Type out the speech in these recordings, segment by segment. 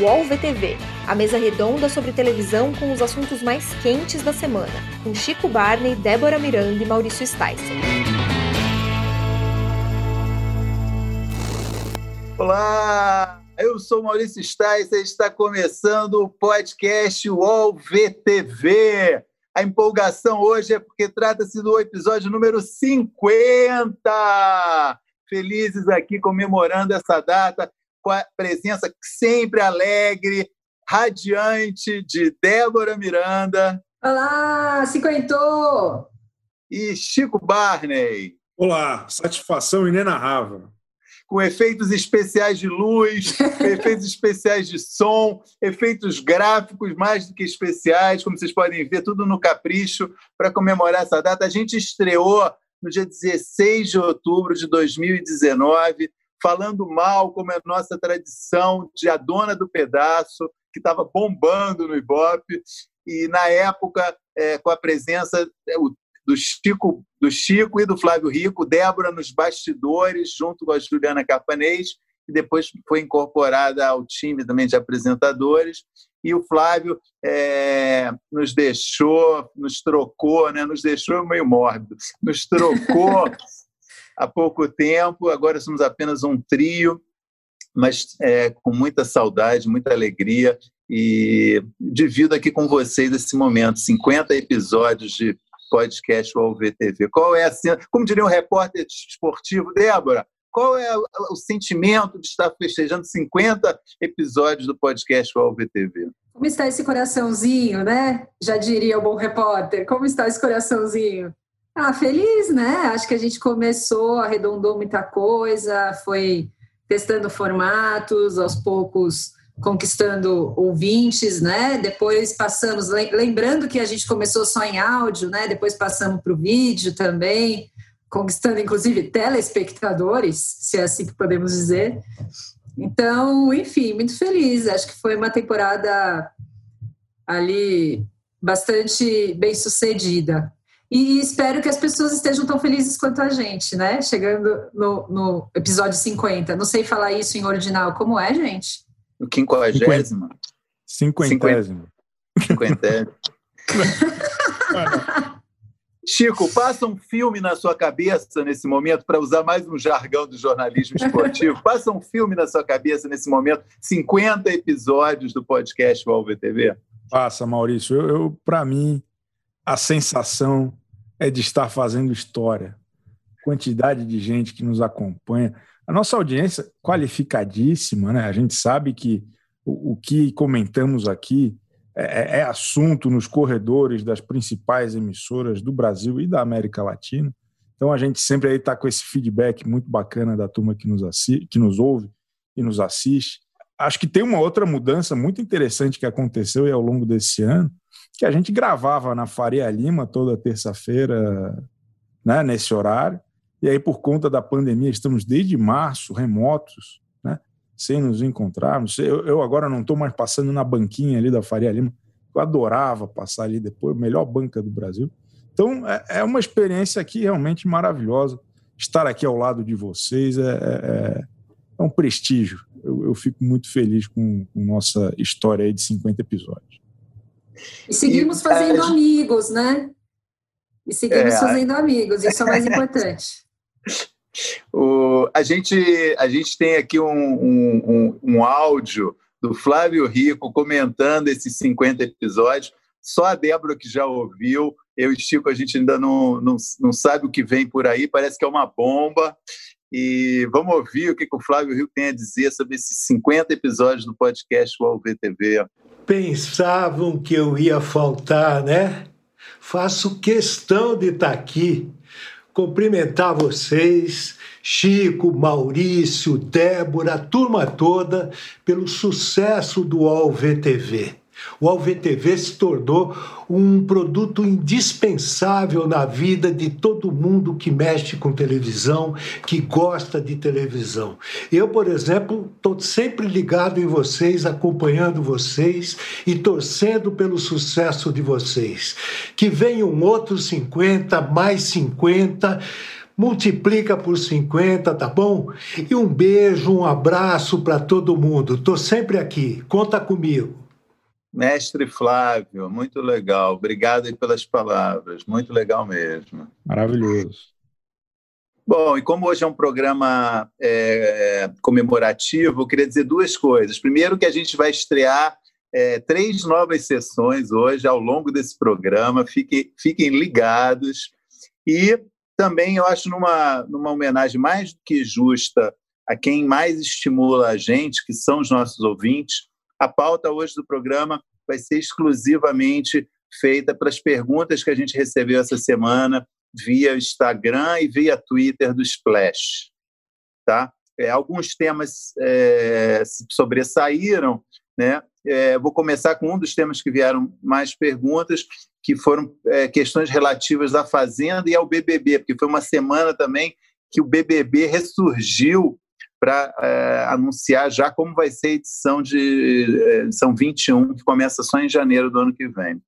UOL VTV, a mesa redonda sobre televisão com os assuntos mais quentes da semana, com Chico Barney, Débora Miranda e Maurício Sticer. Olá, eu sou Maurício Sticer e está começando o podcast UOL VTV. A empolgação hoje é porque trata-se do episódio número 50. Felizes aqui comemorando essa data com a presença sempre alegre, radiante de Débora Miranda. Olá, cinquentou! E Chico Barney. Olá, satisfação inenarrável. Com efeitos especiais de luz, efeitos especiais de som, efeitos gráficos mais do que especiais, como vocês podem ver, tudo no capricho para comemorar essa data. A gente estreou no dia 16 de outubro de 2019 falando mal, como é nossa tradição, de A Dona do Pedaço, que estava bombando no Ibope, e na época, é, com a presença é, do Chico, do Chico e do Flávio Rico, Débora nos bastidores, junto com a Juliana Carpanês, que depois foi incorporada ao time também de apresentadores, e o Flávio é, nos deixou, nos trocou, né? nos deixou meio mórbido, nos trocou há pouco tempo, agora somos apenas um trio, mas é, com muita saudade, muita alegria e divido aqui com vocês esse momento, 50 episódios de podcast UOL VTV. Qual é a como diria um repórter esportivo, Débora, qual é o sentimento de estar festejando 50 episódios do podcast UOL VTV? Como está esse coraçãozinho, né? Já diria o bom repórter. Como está esse coraçãozinho? Ah, feliz, né? Acho que a gente começou, arredondou muita coisa, foi testando formatos, aos poucos conquistando ouvintes, né? Depois passamos, lembrando que a gente começou só em áudio, né? Depois passamos para o vídeo também, conquistando inclusive telespectadores, se é assim que podemos dizer. Então, enfim, muito feliz. Acho que foi uma temporada ali bastante bem sucedida. E espero que as pessoas estejam tão felizes quanto a gente, né? Chegando no, no episódio 50. Não sei falar isso em original. Como é, gente? No quinquagésimo? Cinquentésimo. Cinquentésimo. Chico, passa um filme na sua cabeça nesse momento, para usar mais um jargão do jornalismo esportivo. passa um filme na sua cabeça nesse momento, 50 episódios do podcast UOL VTV. Passa, Maurício. Eu, eu para mim, a sensação é de estar fazendo história. Quantidade de gente que nos acompanha. A nossa audiência qualificadíssima, né? A gente sabe que o, o que comentamos aqui é, é, assunto nos corredores das principais emissoras do Brasil e da América Latina. Então a gente sempre aí está com esse feedback muito bacana da turma que nos, que nos ouve e nos assiste. Acho que tem uma outra mudança muito interessante que aconteceu ao longo desse ano, que a gente gravava na Faria Lima toda terça-feira, né, nesse horário. E aí, por conta da pandemia, estamos desde março remotos, né, sem nos encontrarmos. Eu, eu agora não estou mais passando na banquinha ali da Faria Lima. Eu adorava passar ali depois, melhor banca do Brasil. Então, é, é uma experiência aqui realmente maravilhosa. Estar aqui ao lado de vocês é, é, é, é um prestígio. Eu, eu, fico muito feliz com, com nossa história de 50 episódios. E seguimos e, fazendo é, amigos, né? E seguimos é, fazendo amigos, isso é o mais importante. o, a, gente, a gente tem aqui um, um, um, um áudio do Flávio Rico comentando esses 50 episódios. Só a Débora que já ouviu, eu e Chico, a gente ainda não, não, não sabe o que vem por aí, parece que é uma bomba. E vamos ouvir o que, que o Flávio Rico tem a dizer sobre esses 50 episódios do podcast UOL VTV pensavam que eu ia faltar, né? Faço questão de estar aqui, cumprimentar vocês, Chico, Maurício, Débora, a turma toda, pelo sucesso do UOL VTV. O AlvTV se tornou um produto indispensável na vida de todo mundo que mexe com televisão, que gosta de televisão. Eu, por exemplo, estou sempre ligado em vocês, acompanhando vocês e torcendo pelo sucesso de vocês. Que venham outros 50, mais 50 multiplica por 50, tá bom? E um beijo, um abraço para todo mundo. Tô sempre aqui. Conta comigo. Mestre Flávio, muito legal. Obrigado pelas palavras. Muito legal mesmo. Maravilhoso. Bom, e como hoje é um programa é, comemorativo, eu queria dizer duas coisas. Primeiro, que a gente vai estrear é, três novas sessões hoje ao longo desse programa. Fiquem, fiquem ligados. E também eu acho numa, numa homenagem mais do que justa a quem mais estimula a gente, que são os nossos ouvintes, a pauta hoje do programa vai ser exclusivamente feita para as perguntas que a gente recebeu essa semana via Instagram e via Twitter do Splash. Tá? É, alguns temas é, sobressaíram, né? É, vou começar com um dos temas que vieram mais perguntas, que foram é, questões relativas à Fazenda e ao BBB, porque foi uma semana também que o BBB ressurgiu para é, anunciar já como vai ser a edição de é, edição 21, que começa só em janeiro do ano que vem.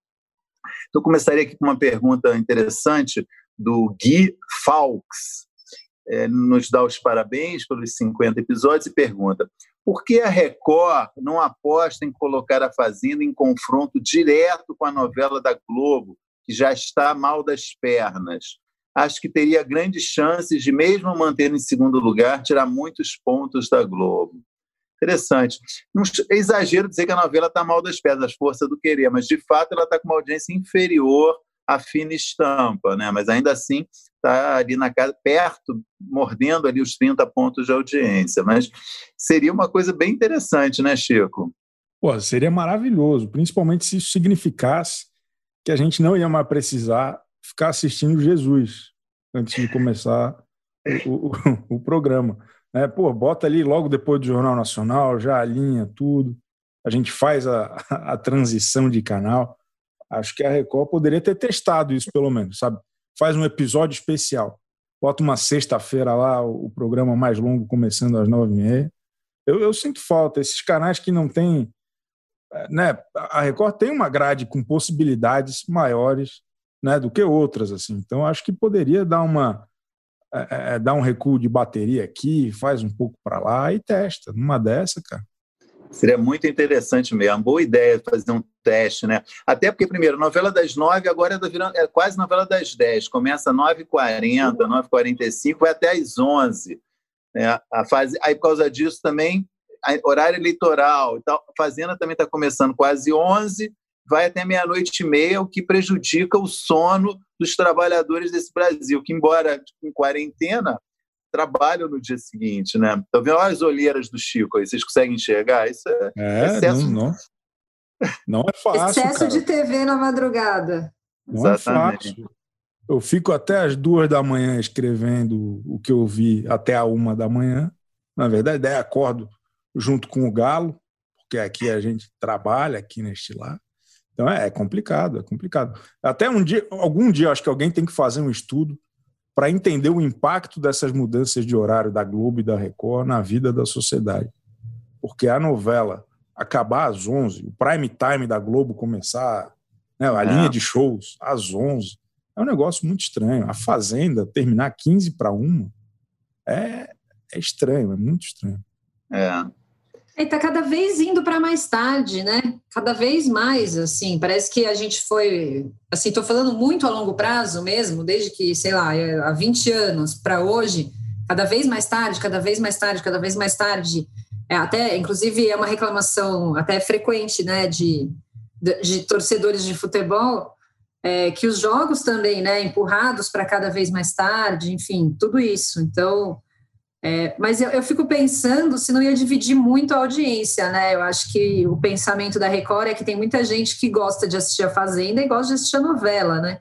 Então, começaria aqui com uma pergunta interessante do Gui Fawkes. É, nos dá os parabéns pelos 50 episódios e pergunta: por que a Record não aposta em colocar a Fazenda em confronto direto com a novela da Globo, que já está mal das pernas? Acho que teria grandes chances de, mesmo manter em segundo lugar, tirar muitos pontos da Globo. Interessante. Não é exagero dizer que a novela está mal das pernas, força do querer, mas de fato ela está com uma audiência inferior à fina estampa, né? mas ainda assim está ali na casa, perto, mordendo ali os 30 pontos de audiência. Mas seria uma coisa bem interessante, né, Chico? Pô, seria maravilhoso, principalmente se isso significasse que a gente não ia mais precisar ficar assistindo Jesus antes de começar o, o, o programa. É, pô, bota ali logo depois do Jornal Nacional, já alinha tudo, a gente faz a, a transição de canal. Acho que a Record poderia ter testado isso, pelo menos, sabe? Faz um episódio especial. Bota uma sexta-feira lá, o programa mais longo começando às nove e meia. Eu, eu sinto falta. Esses canais que não têm. É, né, a Record tem uma grade com possibilidades maiores né, do que outras. assim. Então, acho que poderia dar uma é, é, dá um recuo de bateria aqui, faz um pouco para lá e testa. Numa dessa, cara. Seria muito interessante mesmo. Boa ideia fazer um teste, né? Até porque, primeiro, novela das nove, agora é, virando, é quase novela das dez. Começa às 9h40, 9h45, vai até às 11 né? a fase, Aí, por causa disso, também, horário eleitoral. Então, a Fazenda também está começando quase 11 vai até meia-noite e meia, o que prejudica o sono dos trabalhadores desse Brasil, que, embora em quarentena, trabalham no dia seguinte, né? Estão vendo as olheiras do Chico aí, vocês conseguem enxergar? Isso é, é excesso. Não, não, não é fácil. Excesso cara. de TV na madrugada. Não Exatamente. é fácil. Eu fico até as duas da manhã escrevendo o que eu vi até a uma da manhã. Na verdade, daí acordo junto com o Galo, porque aqui a gente trabalha aqui neste lar. Então é, é complicado, é complicado. Até um dia, algum dia, acho que alguém tem que fazer um estudo para entender o impacto dessas mudanças de horário da Globo e da Record na vida da sociedade. Porque a novela acabar às 11, o prime time da Globo começar, né, a é. linha de shows às 11, é um negócio muito estranho. A Fazenda terminar 15 para 1 é, é estranho, é muito estranho. É. Está cada vez indo para mais tarde, né? Cada vez mais, assim. Parece que a gente foi. Assim, estou falando muito a longo prazo mesmo, desde que, sei lá, é, há 20 anos para hoje, cada vez mais tarde, cada vez mais tarde, cada vez mais tarde. É, até, inclusive, é uma reclamação até frequente, né, de, de, de torcedores de futebol, é, que os jogos também, né, empurrados para cada vez mais tarde, enfim, tudo isso. Então é, mas eu, eu, fico pensando se não ia dividir muito a audiência, né? Eu acho que o pensamento da Record é que tem muita gente que gosta de assistir a Fazenda e gosta de assistir a novela, né?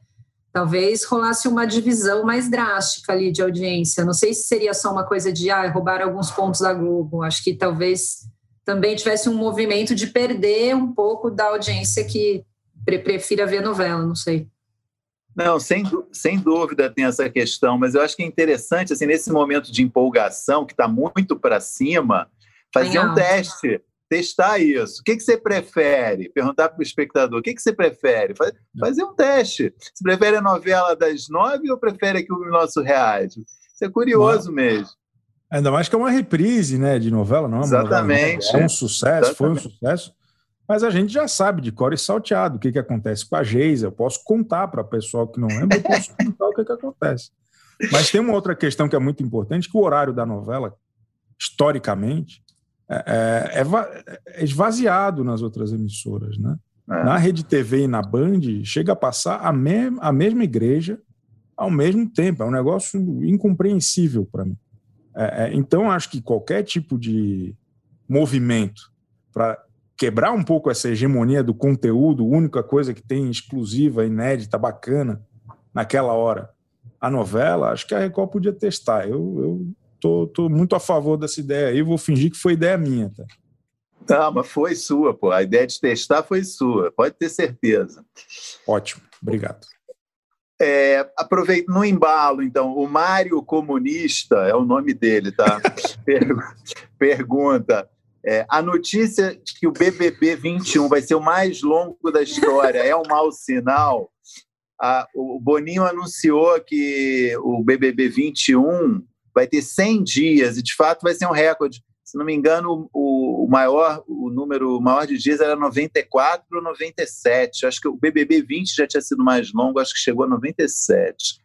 Talvez rolasse uma divisão mais drástica ali de audiência. Não sei se seria só uma coisa de ah, roubar alguns pontos da Globo. Acho que talvez também tivesse um movimento de perder um pouco da audiência que prefira ver novela, não sei. Não, sem, sem dúvida tem essa questão, mas eu acho que é interessante, assim, nesse momento de empolgação, que está muito para cima, fazer um teste. testar isso. O que, que você prefere? Perguntar para o espectador: o que, que você prefere? Fazer um teste. Você prefere a novela das nove ou prefere aqui o nosso reage? Isso é curioso não. mesmo. Ainda mais que é uma reprise né, de novela, não é? Exatamente. Novela, é um sucesso, Exatamente. foi um sucesso. Mas a gente já sabe de cor e salteado o que, que acontece com a Geisa. Eu posso contar para o pessoal que não lembra, eu posso contar o que, que acontece. Mas tem uma outra questão que é muito importante, que o horário da novela, historicamente, é, é, é, é esvaziado nas outras emissoras. Né? É. Na Rede TV e na Band, chega a passar a, me a mesma igreja ao mesmo tempo. É um negócio incompreensível para mim. É, é, então, acho que qualquer tipo de movimento para quebrar um pouco essa hegemonia do conteúdo, única coisa que tem exclusiva, inédita, bacana, naquela hora, a novela, acho que a Record podia testar. Eu, eu tô, tô muito a favor dessa ideia aí, vou fingir que foi ideia minha. Tá? Não, mas foi sua, pô. A ideia de testar foi sua, pode ter certeza. Ótimo, obrigado. É, aproveito no embalo, então, o Mário Comunista é o nome dele, tá? Pergunta: é, a notícia de que o BBB 21 vai ser o mais longo da história é um mau sinal? A, o Boninho anunciou que o BBB 21 vai ter 100 dias e de fato vai ser um recorde. Se não me engano, o, o maior o número maior de dias era 94 ou 97. Acho que o BBB 20 já tinha sido mais longo, acho que chegou a 97,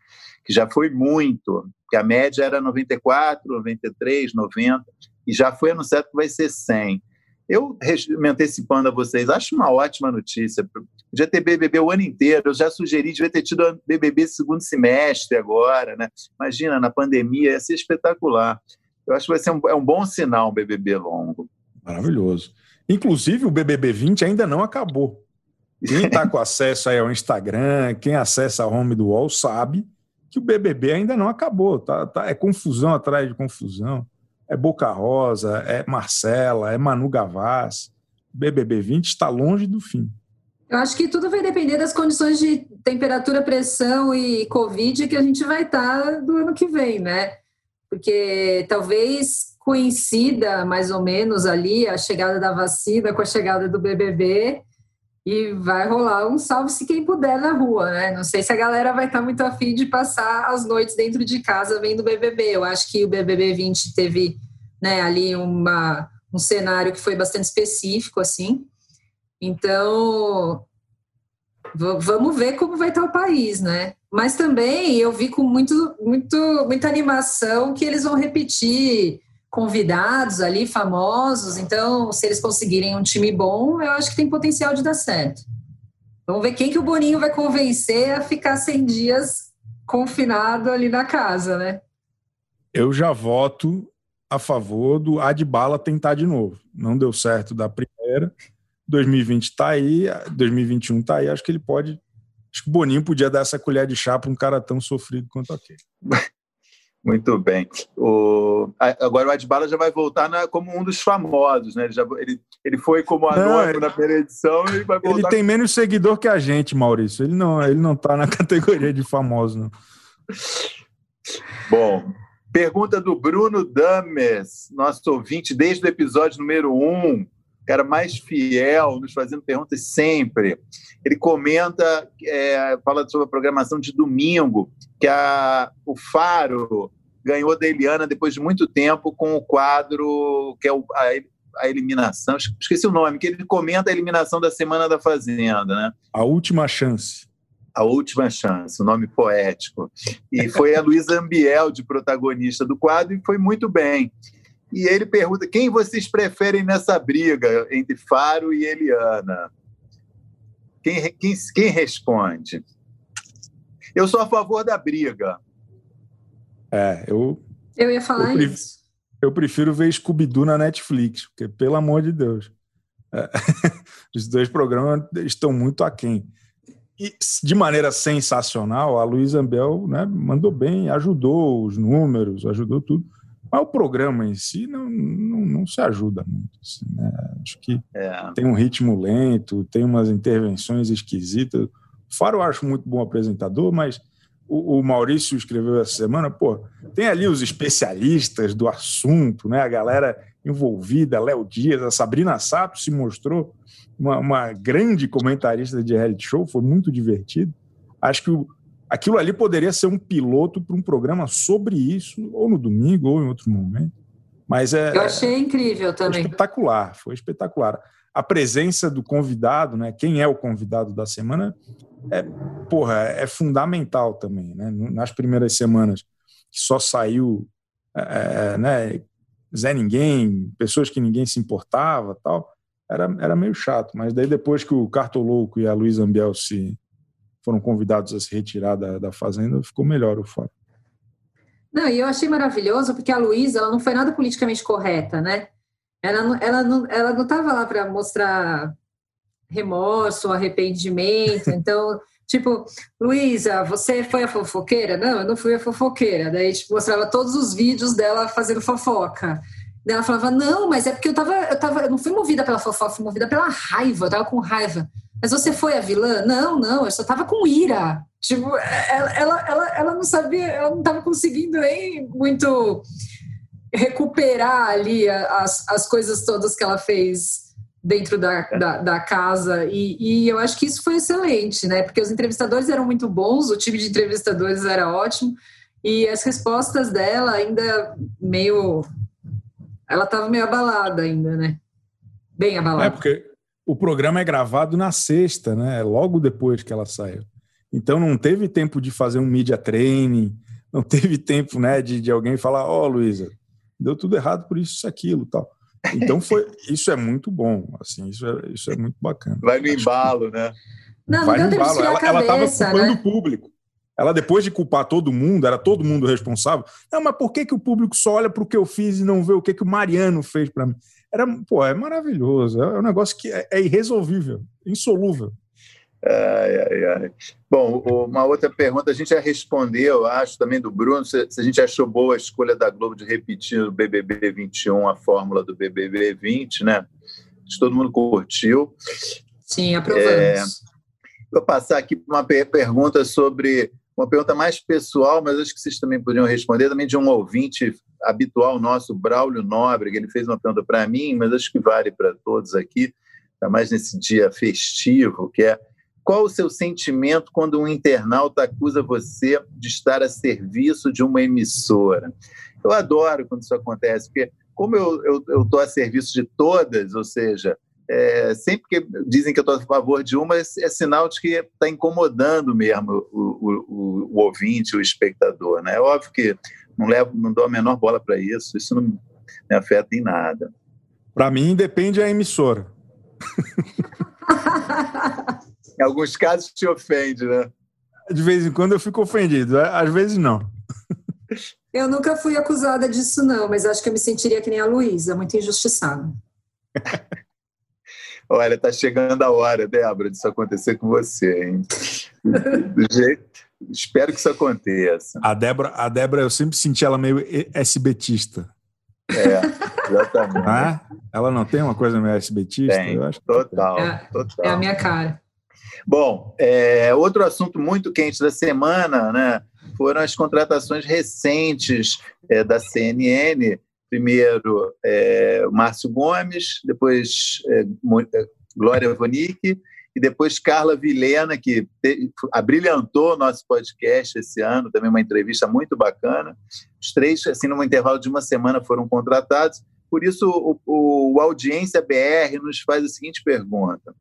que já foi muito, que a média era 94, 93, 90 e já foi anunciado que vai ser 100. Eu, me antecipando a vocês, acho uma ótima notícia. Podia ter BBB o ano inteiro. Eu já sugeri, devia ter tido BBB segundo semestre agora, né? Imagina, na pandemia, ia ser espetacular. Eu acho que vai ser um, é um bom sinal um BBB longo. Maravilhoso. Inclusive, o BBB 20 ainda não acabou. Quem está com acesso aí ao Instagram, quem acessa a home do UOL, sabe que o BBB ainda não acabou. Tá, tá, é confusão atrás de confusão é Boca Rosa, é Marcela, é Manu Gavassi. BBB 20 está longe do fim. Eu acho que tudo vai depender das condições de temperatura, pressão e Covid que a gente vai estar tá do ano que vem, né? Porque talvez coincida mais ou menos ali a chegada da vacina com a chegada do BBB e vai rolar um salve-se quem puder na rua, né? Não sei se a galera vai estar muito afim de passar as noites dentro de casa vendo o BBB. Eu acho que o BBB 20 teve né, ali uma, um cenário que foi bastante específico, assim. Então, vamos ver como vai estar o país, né? Mas também eu vi com muito, muito, muita animação que eles vão repetir convidados ali, famosos. Então, se eles conseguirem um time bom, eu acho que tem potencial de dar certo. Vamos ver quem que o Boninho vai convencer a ficar 100 dias confinado ali na casa, né? Eu já voto a favor do Adbala tentar de novo. Não deu certo da primeira. 2020 está aí, 2021 está aí. Acho que ele pode. Acho que o Boninho podia dar essa colher de chá para um cara tão sofrido quanto aquele. Muito bem. O, agora o Adbala já vai voltar na, como um dos famosos, né? Ele, já, ele, ele foi como anônimo na primeira edição e vai voltar. Ele tem menos seguidor que a gente, Maurício. Ele não, ele não está na categoria de famoso, não. Bom, pergunta do Bruno Dames, nosso ouvinte desde o episódio número 1. Um cara mais fiel, nos fazendo perguntas sempre. Ele comenta, é, fala sobre a programação de domingo, que a, o Faro ganhou da Eliana depois de muito tempo com o quadro que é o, a, a, eliminação, esqueci o nome, que ele comenta a eliminação da Semana da Fazenda, né? A última chance. A Última Chance, o nome poético. E foi a Luísa Ambiel de protagonista do quadro e foi muito bem. E ele pergunta: quem vocês preferem nessa briga entre Faro e Eliana? Quem, quem, quem responde? Eu sou a favor da briga. É, eu. Eu ia falar eu prefiro, isso. Eu prefiro ver Scooby-Doo na Netflix, porque, pelo amor de Deus, é, os dois programas estão muito aquém. E, de maneira sensacional, a Luísa Ambel né, mandou bem, ajudou os números, ajudou tudo. Mas o programa em si não, não, não se ajuda muito. Assim, né? Acho que é. tem um ritmo lento, tem umas intervenções esquisitas. O Faro eu acho muito bom apresentador, mas o, o, Maurício escreveu essa semana, pô, tem ali os especialistas do assunto, né? A galera envolvida, Léo Dias, a Sabrina Sato se mostrou uma, uma, grande comentarista de reality show, foi muito divertido. Acho que o, aquilo ali poderia ser um piloto para um programa sobre isso, ou no domingo, ou em outro momento. Mas é, Eu achei incrível também. Foi espetacular, foi espetacular. A presença do convidado, né? Quem é o convidado da semana, é, porra, é fundamental também, né? Nas primeiras semanas que só saiu, é, é né? Zé Ninguém, pessoas que ninguém se importava, tal era, era meio chato. Mas daí depois que o Cartolouco e a Luiz Ambiel se foram convidados a se retirar da, da fazenda, ficou melhor o fato. Não, e eu achei maravilhoso porque a Luísa, ela não foi nada politicamente correta, né? Ela não, ela não, ela não estava lá para mostrar remorso, arrependimento. Então, tipo, Luísa, você foi a fofoqueira? Não, eu não fui a fofoqueira. Daí, tipo, mostrava todos os vídeos dela fazendo fofoca. Daí ela falava, não, mas é porque eu tava, eu tava, eu não fui movida pela fofoca, fui movida pela raiva, eu tava com raiva. Mas você foi a vilã? Não, não, eu só tava com ira. Tipo, ela, ela, ela, ela não sabia, ela não tava conseguindo nem muito recuperar ali as, as coisas todas que ela fez dentro da, da, da, casa e, e, eu acho que isso foi excelente, né? Porque os entrevistadores eram muito bons, o time de entrevistadores era ótimo e as respostas dela ainda meio ela estava meio abalada ainda, né? Bem abalada. É, porque o programa é gravado na sexta, né? Logo depois que ela saiu. Então não teve tempo de fazer um media training, não teve tempo, né, de, de alguém falar, ó, oh, Luísa, deu tudo errado por isso, isso, aquilo, tal. Então foi, isso é muito bom, assim, isso é, isso é muito bacana. Vai no embalo, né? Não, Vai no embalo. Ela estava culpando né? o público. Ela, depois de culpar todo mundo, era todo mundo responsável. Não, mas por que, que o público só olha para o que eu fiz e não vê o que, que o Mariano fez para mim? Era, pô, é maravilhoso. É um negócio que é, é irresolvível, insolúvel. Ai, ai, ai. Bom, uma outra pergunta, a gente já respondeu, acho, também do Bruno, se, se, a gente achou boa a escolha da Globo de repetir o BBB 21 a fórmula do BBB 20, né? Acho que todo mundo curtiu. Sim, aprovamos. É, vou passar aqui para uma pergunta sobre uma pergunta mais pessoal, mas acho que vocês também poderiam responder, também de um ouvinte habitual nosso, Braulio Nóbrega. Ele fez uma pergunta para mim, mas acho que vale para todos aqui, ainda mais nesse dia festivo, que é qual o seu sentimento quando um internauta acusa você de estar a serviço de uma emissora? Eu adoro quando isso acontece, porque como eu estou a serviço de todas, ou seja, é, sempre que dizem que eu estou a favor de uma, é, é sinal de que está incomodando mesmo o, o, o, ouvinte, o espectador. Né? É óbvio que não, levo, não dou a menor bola para isso, isso não me afeta em nada. Para mim, depende da emissora. em alguns casos te ofende, né? De vez em quando eu fico ofendido, é, às vezes não. Eu nunca fui acusada disso, não, mas acho que eu me sentiria que nem a Luísa, muito injustiçada. Olha, tá chegando a hora, Débora, disso acontecer com você, hein? Do jeito, espero que isso aconteça. A Débora, a Débora, eu sempre senti ela meio SBTista. É, exatamente. Ah, ela não tem uma coisa meio SBTista? Tem, eu acho total, é, total. É a minha cara. Bom, é, outro assunto muito quente da semana, né? Foram as contratações recentes é, da CNN primeiro é, Márcio Gomes, depois é, é Glória Vonick e depois Carla Vilena, que te, abrilhantou nosso podcast esse ano, também uma entrevista muito bacana. Os três, assim, num intervalo de uma semana, foram contratados. Por isso, o, o Audiência BR nos faz a seguinte pergunta.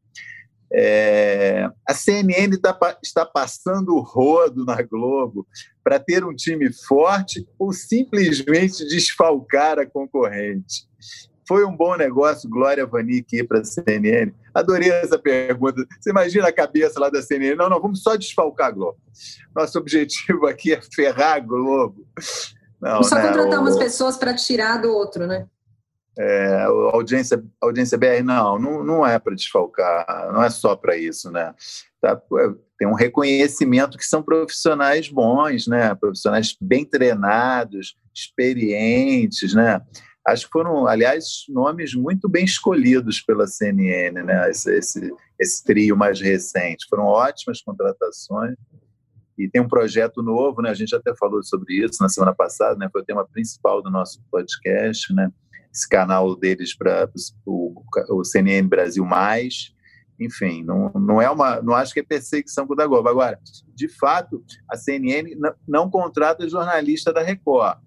É, a CNN tá, está passando o rodo na Globo para ter um time forte ou simplesmente desfalcar a concorrente? Foi um bom negócio, Glória Vanik, ir para a CNN? Adorei essa pergunta. Você imagina a cabeça lá da CNN? Não, não, vamos só desfalcar a Globo. Nosso objetivo aqui é ferrar a Globo. Não, só né? contratar o... umas pessoas para tirar do outro, né? É, a audiência, audiência BR, não, não, não é para desfalcar, não é só para isso, né? Tá, é, tem um reconhecimento que são profissionais bons, né? Profissionais bem treinados, experientes, né? Acho que foram, aliás, nomes muito bem escolhidos pela CNN, né? Esse, esse, esse trio mais recente. Foram ótimas contratações e tem um projeto novo, né? A gente até falou sobre isso na semana passada, né? Foi o tema principal do nosso podcast, né? Esse canal deles para o, o CNN Brasil Mais, enfim, não, não é uma, não acho que é perseguição com o da Globo. Agora, de fato, a CNN não, não contrata jornalista da Record,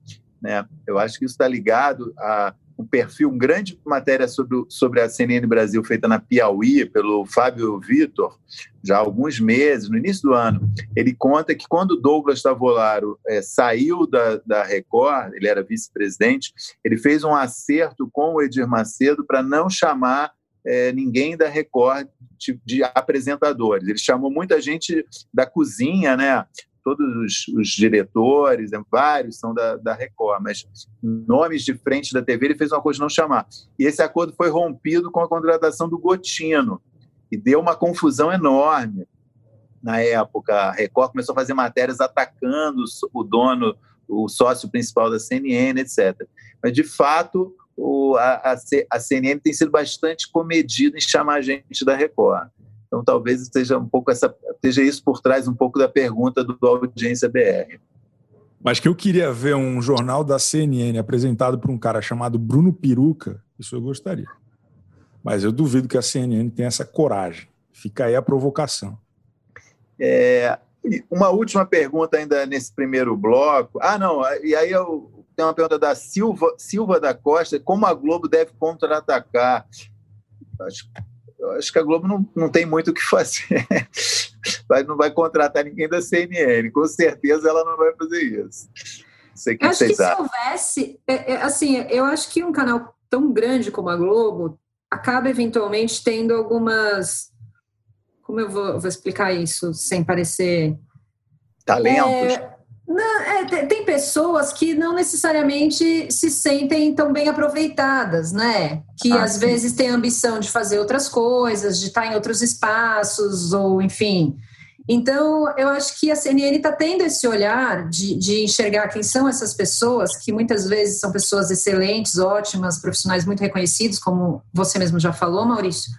né? Eu acho que isso está ligado a um perfil, um grande matéria sobre, sobre a CNN Brasil feita na Piauí pelo Fábio Vitor, já há alguns meses, no início do ano. Ele conta que quando Douglas Tavolaro é, saiu da, da Record, ele era vice-presidente, ele fez um acerto com o Edir Macedo para não chamar é, ninguém da Record de, de, apresentadores. Ele chamou muita gente da cozinha, né? Todos os, os diretores, né, vários são da, da Record, mas nomes de frente da TV ele fez um acordo de não chamar. E esse acordo foi rompido com a contratação do Gotino, e deu uma confusão enorme. Na época, a Record começou a fazer matérias atacando o dono, o sócio principal da CNN, etc. Mas, de fato, o, a, a, CNN tem sido bastante comedida em chamar a gente da Record. Então, talvez esteja um pouco essa, esteja isso por trás um pouco da pergunta do, Audiência BR. Mas que eu queria ver um jornal da CNN apresentado por um cara chamado Bruno Peruca, isso eu gostaria. Mas eu duvido que a CNN tenha essa coragem. Fica aí a provocação. É, uma última pergunta ainda nesse primeiro bloco. Ah, não, e aí eu tenho uma pergunta da Silva, Silva da Costa, como a Globo deve contra-atacar? Acho eu acho que a Globo não, não tem muito o que fazer. vai, não vai contratar ninguém da CNN, com certeza ela não vai fazer isso. Não sei que acho vocês que se houvesse, é, é, assim, eu acho que um canal tão grande como a Globo acaba eventualmente tendo algumas. Como eu vou, vou explicar isso sem parecer. Talentos. É, não, é, tem pessoas que não necessariamente se sentem tão bem aproveitadas, né? Que ah, às sim. vezes têm ambição de fazer outras coisas, de estar em outros espaços, ou enfim. Então, eu acho que a CNN está tendo esse olhar de, de enxergar quem são essas pessoas, que muitas vezes são pessoas excelentes, ótimas, profissionais muito reconhecidos, como você mesmo já falou, Maurício,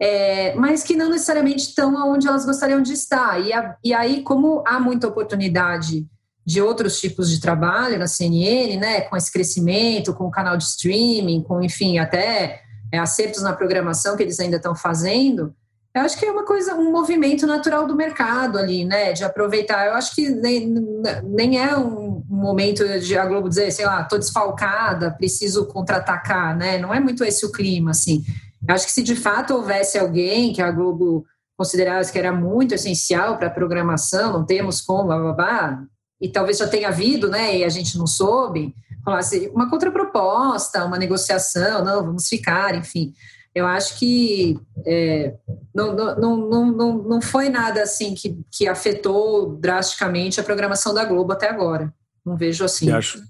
é, mas que não necessariamente estão onde elas gostariam de estar. E, a, e aí, como há muita oportunidade de outros tipos de trabalho na CNN, né, com esse crescimento, com o canal de streaming, com, enfim, até é, acertos na programação que eles ainda estão fazendo, eu acho que é uma coisa, um movimento natural do mercado ali, né, de aproveitar. Eu acho que nem, nem é um momento de a Globo dizer, sei lá, estou desfalcada, preciso contra-atacar, né, não é muito esse o clima, assim. Eu acho que se de fato houvesse alguém que a Globo considerasse que era muito essencial para a programação, não temos como, blá, blá, blá, e talvez já tenha havido, né, e a gente não soube, falasse uma contraproposta, uma negociação, não, vamos ficar, enfim. Eu acho que é, não, não, não, não, não foi nada assim que, que afetou drasticamente a programação da Globo até agora. Não vejo assim. acho,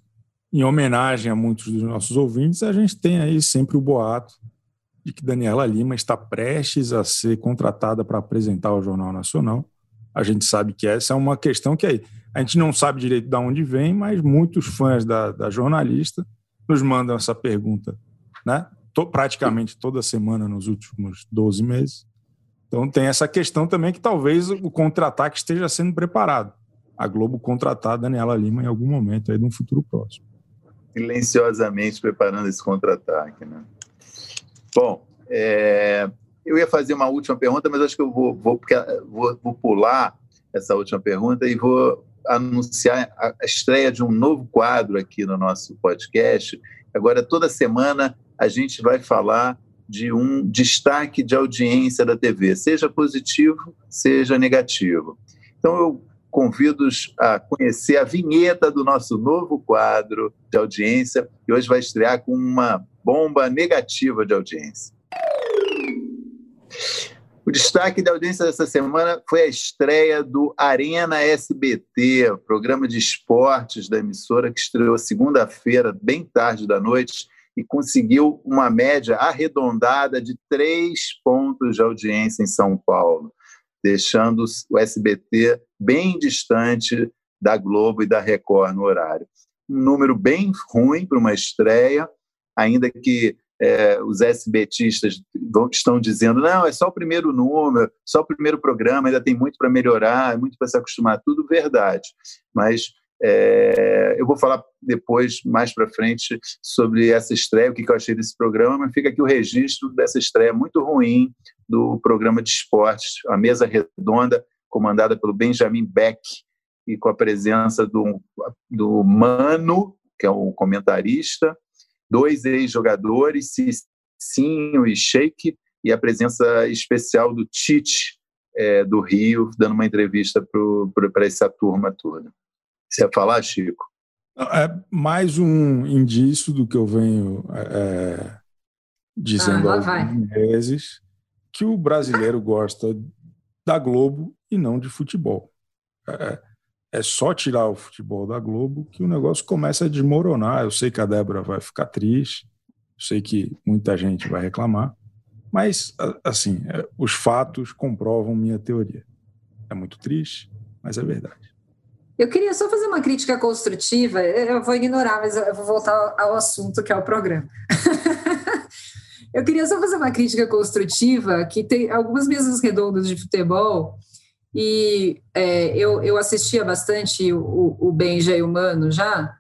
em homenagem a muitos dos nossos ouvintes, a gente tem aí sempre o boato de que Daniela Lima está prestes a ser contratada para apresentar o Jornal Nacional. A gente sabe que essa é uma questão que aí a gente não sabe direito de onde vem, mas muitos fãs da, da jornalista nos mandam essa pergunta, né? Tô, praticamente toda semana nos últimos 12 meses. Então tem essa questão também que talvez o contra-ataque esteja sendo preparado. A Globo contratar a Daniela Lima em algum momento aí de um futuro próximo. Silenciosamente preparando esse contra-ataque, né? Bom, é, eu ia fazer uma última pergunta, mas acho que eu vou, vou, vou, vou pular essa última pergunta e vou anunciar a estreia de um novo quadro aqui no nosso podcast. Agora, toda semana, a gente vai falar de um destaque de audiência da TV, seja positivo, seja negativo. Então, eu convido-os a conhecer a vinheta do nosso novo quadro de audiência, que hoje vai estrear com uma bomba negativa de audiência. O destaque da audiência dessa semana foi a estreia do Arena SBT, programa de esportes da emissora que estreou segunda-feira, bem tarde da noite, e conseguiu uma média arredondada de três pontos de audiência em São Paulo, deixando o SBT bem distante da Globo e da Record no horário. Um número bem ruim para uma estreia, ainda que é, os SBTistas vão, estão dizendo, não, é só o primeiro número, só o primeiro programa, ainda tem muito para melhorar, muito para se acostumar, tudo verdade. Mas é, eu vou falar depois, mais para frente, sobre essa estreia, o que, que eu achei desse programa, mas fica aqui o registro dessa estreia muito ruim do programa de esportes, a mesa redonda, comandada pelo Benjamin Beck, e com a presença do, do Mano, que é o comentarista, dois ex-jogadores, Cicinho e Sheik, e a presença especial do Tite, é, do Rio, dando uma entrevista para essa turma toda. Você ia falar, Chico? É mais um indício do que eu venho é, dizendo ah, há alguns meses, que o brasileiro gosta da Globo e não de futebol. É, é só tirar o futebol da Globo que o negócio começa a desmoronar. Eu sei que a Débora vai ficar triste, sei que muita gente vai reclamar, mas, assim, é, os fatos comprovam minha teoria. É muito triste, mas é verdade. Eu queria só fazer uma crítica construtiva, eu vou ignorar, mas eu vou voltar ao assunto que é o programa. eu queria só fazer uma crítica construtiva, que tem algumas mesas redondas de futebol e é, eu, eu assistia bastante o, o Benja e o Mano já.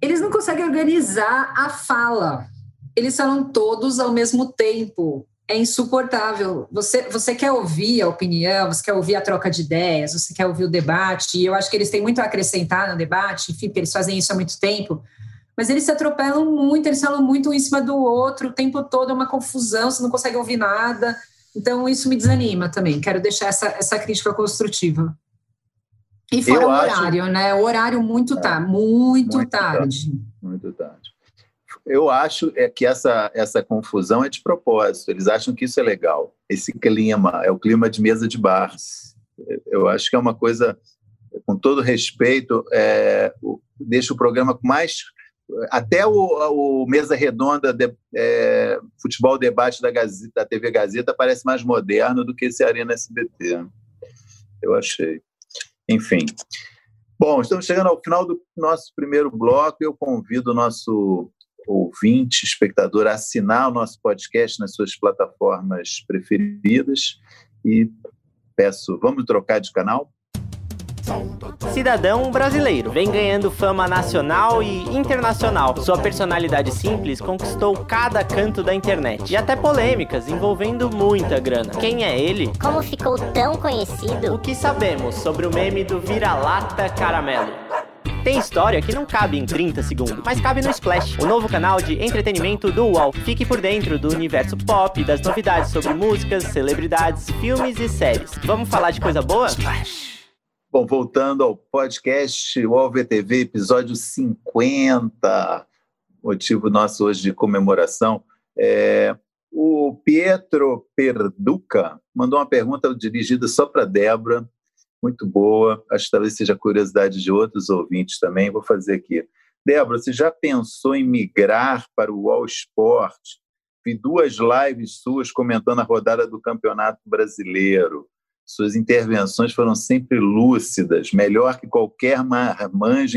Eles não conseguem organizar a fala. Eles falam todos ao mesmo tempo. É insuportável. Você, você quer ouvir a opinião, você quer ouvir a troca de ideias, você quer ouvir o debate. E eu acho que eles têm muito a acrescentar no debate, enfim, eles fazem isso há muito tempo. Mas eles se atropelam muito, eles falam muito um em cima do outro, o tempo todo é uma confusão, você não consegue ouvir nada. Então, isso me desanima também. Quero deixar essa, essa crítica construtiva. E fora Eu o horário, acho... né? O horário muito é, tarde, muito, muito tarde. tarde. Muito tarde. Eu acho é que essa, essa confusão é de propósito. Eles acham que isso é legal. Esse clima, é o clima de mesa de bar. Eu acho que é uma coisa, com todo respeito, é, deixa o programa com mais até o, o Mesa Redonda, de, é, Futebol Debate da, Gazeta, da TV Gazeta, parece mais moderno do que esse Arena SBT. Eu achei. Enfim. Bom, estamos chegando ao final do nosso primeiro bloco. Eu convido o nosso ouvinte, espectador, a assinar o nosso podcast nas suas plataformas preferidas e peço, vamos trocar de canal? Cidadão brasileiro, vem ganhando fama nacional e internacional. Sua personalidade simples conquistou cada canto da internet e até polêmicas envolvendo muita grana. Quem é ele? Como ficou tão conhecido? O que sabemos sobre o meme do vira-lata caramelo? Tem história que não cabe em 30 segundos, mas cabe no Splash, o novo canal de entretenimento do UOL. Fique por dentro do universo pop, das novidades sobre músicas, celebridades, filmes e séries. Vamos falar de coisa boa? Splash! Bom, voltando ao podcast VTV, episódio 50, motivo nosso hoje de comemoração. É, o Pietro Perduca mandou uma pergunta dirigida só para Débora, muito boa, acho que talvez seja curiosidade de outros ouvintes também, vou fazer aqui. Débora, você já pensou em migrar para o UOL Esporte? Vi duas lives suas comentando a rodada do Campeonato Brasileiro. Suas intervenções foram sempre lúcidas, melhor que qualquer marmanjo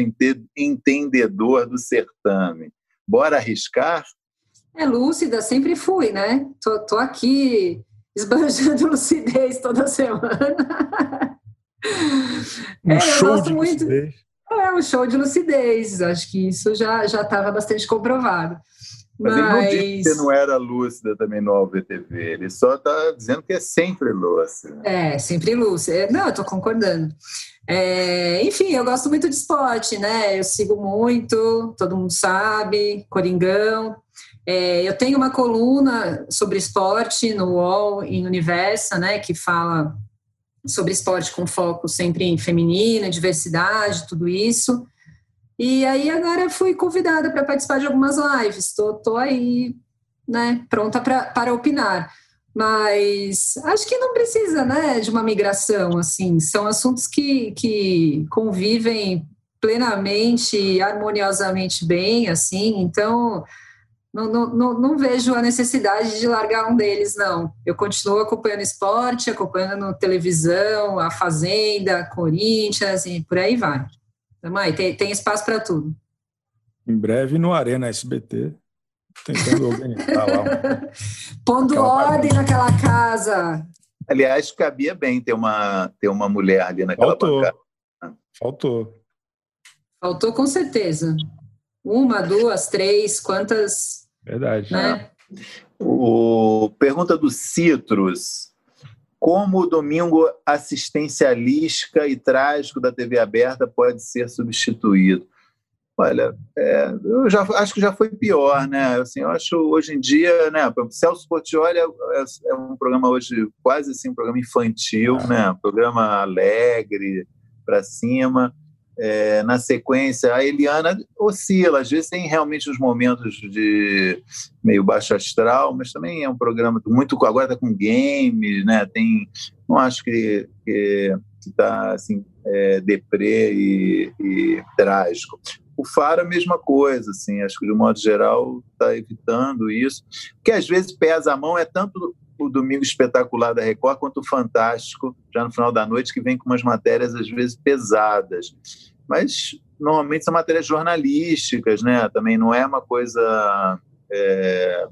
entendedor do certame. Bora arriscar? É lúcida, sempre fui, né? Tô, tô aqui esbanjando lucidez toda semana. Um é, show de muito... lucidez. É, um show de lucidez. Acho que isso já estava bastante comprovado. Mas, Mas, ele não disse que não era lúcida também no AlvTV, ele só está dizendo que é sempre lúcida. É, sempre lúcida. É, não, eu estou concordando. É, enfim, eu gosto muito de esporte, né? Eu sigo muito, todo mundo sabe, Coringão. É, eu tenho uma coluna sobre esporte no UOL, em Universa, né? Que fala sobre esporte com foco sempre em feminina, diversidade, tudo isso. E aí agora fui convidada para participar de algumas lives. Estou aí, né, pronta pra, para opinar. Mas acho que não precisa, né, de uma migração, assim. São assuntos que, que convivem plenamente, harmoniosamente bem, assim. Então, não, não, não, vejo a necessidade de largar um deles, não. Eu continuo acompanhando esporte, acompanhando televisão, a Fazenda, Corinthians e por aí vai. Mãe, tem, tem espaço para tudo. Em breve no Arena SBT. tentando organizar lá. Pondo ordem naquela casa. Aliás, cabia bem ter uma, ter uma mulher ali naquela Faltou. bancada. Faltou. Faltou com certeza. Uma, duas, três, quantas, Verdade. né? O, pergunta do Citrus. Como o domingo assistencialística e trágico da TV aberta pode ser substituído? Olha, é, eu já acho que já foi pior, né? Assim, eu acho hoje em dia, né? Celso Portioli é, é- um programa hoje quase assim um programa infantil, né? Um programa alegre para cima. É, na sequência, a Eliana oscila, às vezes tem realmente os momentos de meio baixo astral, mas também é um programa muito agora está com games, né? Tem, não acho que está assim é, deprê e, e trágico. O Faro a mesma coisa, assim, acho que de um modo geral está evitando isso, que às vezes pesa a mão é tanto o Domingo Espetacular da Record quanto o Fantástico, já no final da noite, que vem com umas matérias às vezes pesadas. Mas normalmente são matérias jornalísticas, né? Também não é uma coisa. é,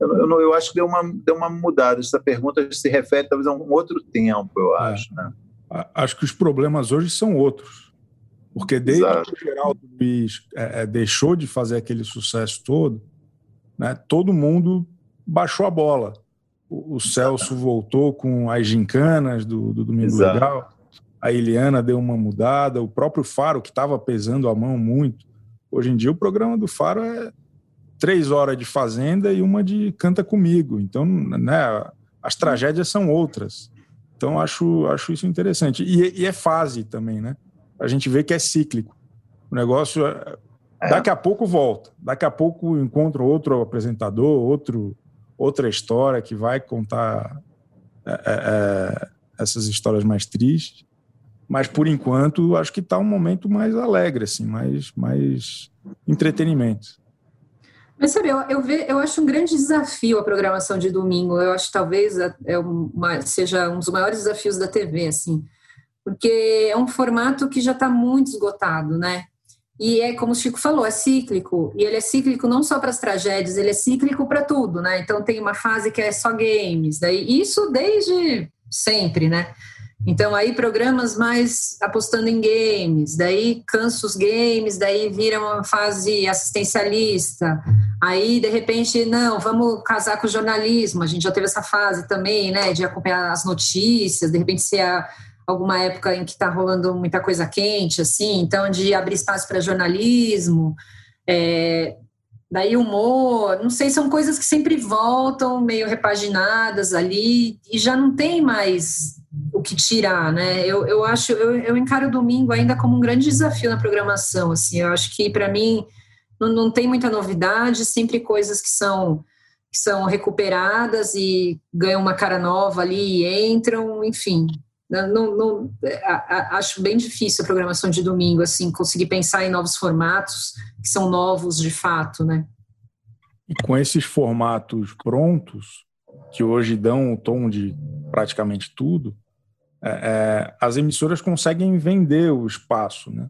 Eu, eu eu acho que deu uma, deu uma mudada. Essa pergunta se refere talvez a um outro tempo, eu É. acho. Né? A- Acho que os problemas hoje são outros. Porque desde Exato. que o Geraldo Luiz é, é, deixou de fazer aquele sucesso todo, né, todo mundo baixou a bola. O, o Celso voltou com as gincanas do, do Domingo Exato. Legal, a Eliana deu uma mudada, o próprio Faro, que estava pesando a mão muito. Hoje em dia, o programa do Faro é três horas de Fazenda e uma de Canta Comigo. Então, né, as tragédias são outras. Então, acho, acho isso interessante. E, e é fase também, né? A gente vê que é cíclico. O negócio, é- É. daqui a pouco volta. Daqui a pouco encontro outro apresentador, outro, outra história que vai contar é, é, é, essas histórias mais tristes. Mas, por enquanto, acho que está um momento mais alegre, assim, mais, mais entretenimento. Mas sabe, eu, eu, ve- eu acho um grande desafio a programação de domingo. Eu acho talvez é uma- seja um dos maiores desafios da TV, assim, porque é um formato que já está muito esgotado, né? E é como o Chico falou, é cíclico. E ele é cíclico não só para as tragédias, ele é cíclico para tudo, né? Então tem uma fase que é só games, daí isso desde sempre, né? Então aí programas mais apostando em games, daí cansa os games, daí vira uma fase assistencialista. Aí de repente, não, vamos casar com o jornalismo. A gente já teve essa fase também, né, de acompanhar as notícias, de repente ser a- alguma época em que está rolando muita coisa quente, assim, então de abrir espaço para jornalismo. É, daí humor, não sei, são coisas que sempre voltam meio repaginadas ali e já não tem mais o que tirar, né? Eu, eu acho, eu, eu encaro o domingo ainda como um grande desafio na programação, assim, eu acho que para mim não, não tem muita novidade, sempre coisas que são que são recuperadas e ganham uma cara nova ali e entram, enfim. Não, não- não- a- acho bem difícil a programação de domingo, assim, conseguir pensar em novos formatos que são novos de fato, né? E com esses formatos prontos, que hoje dão o tom de praticamente tudo, é, é, as emissoras conseguem vender o espaço, né?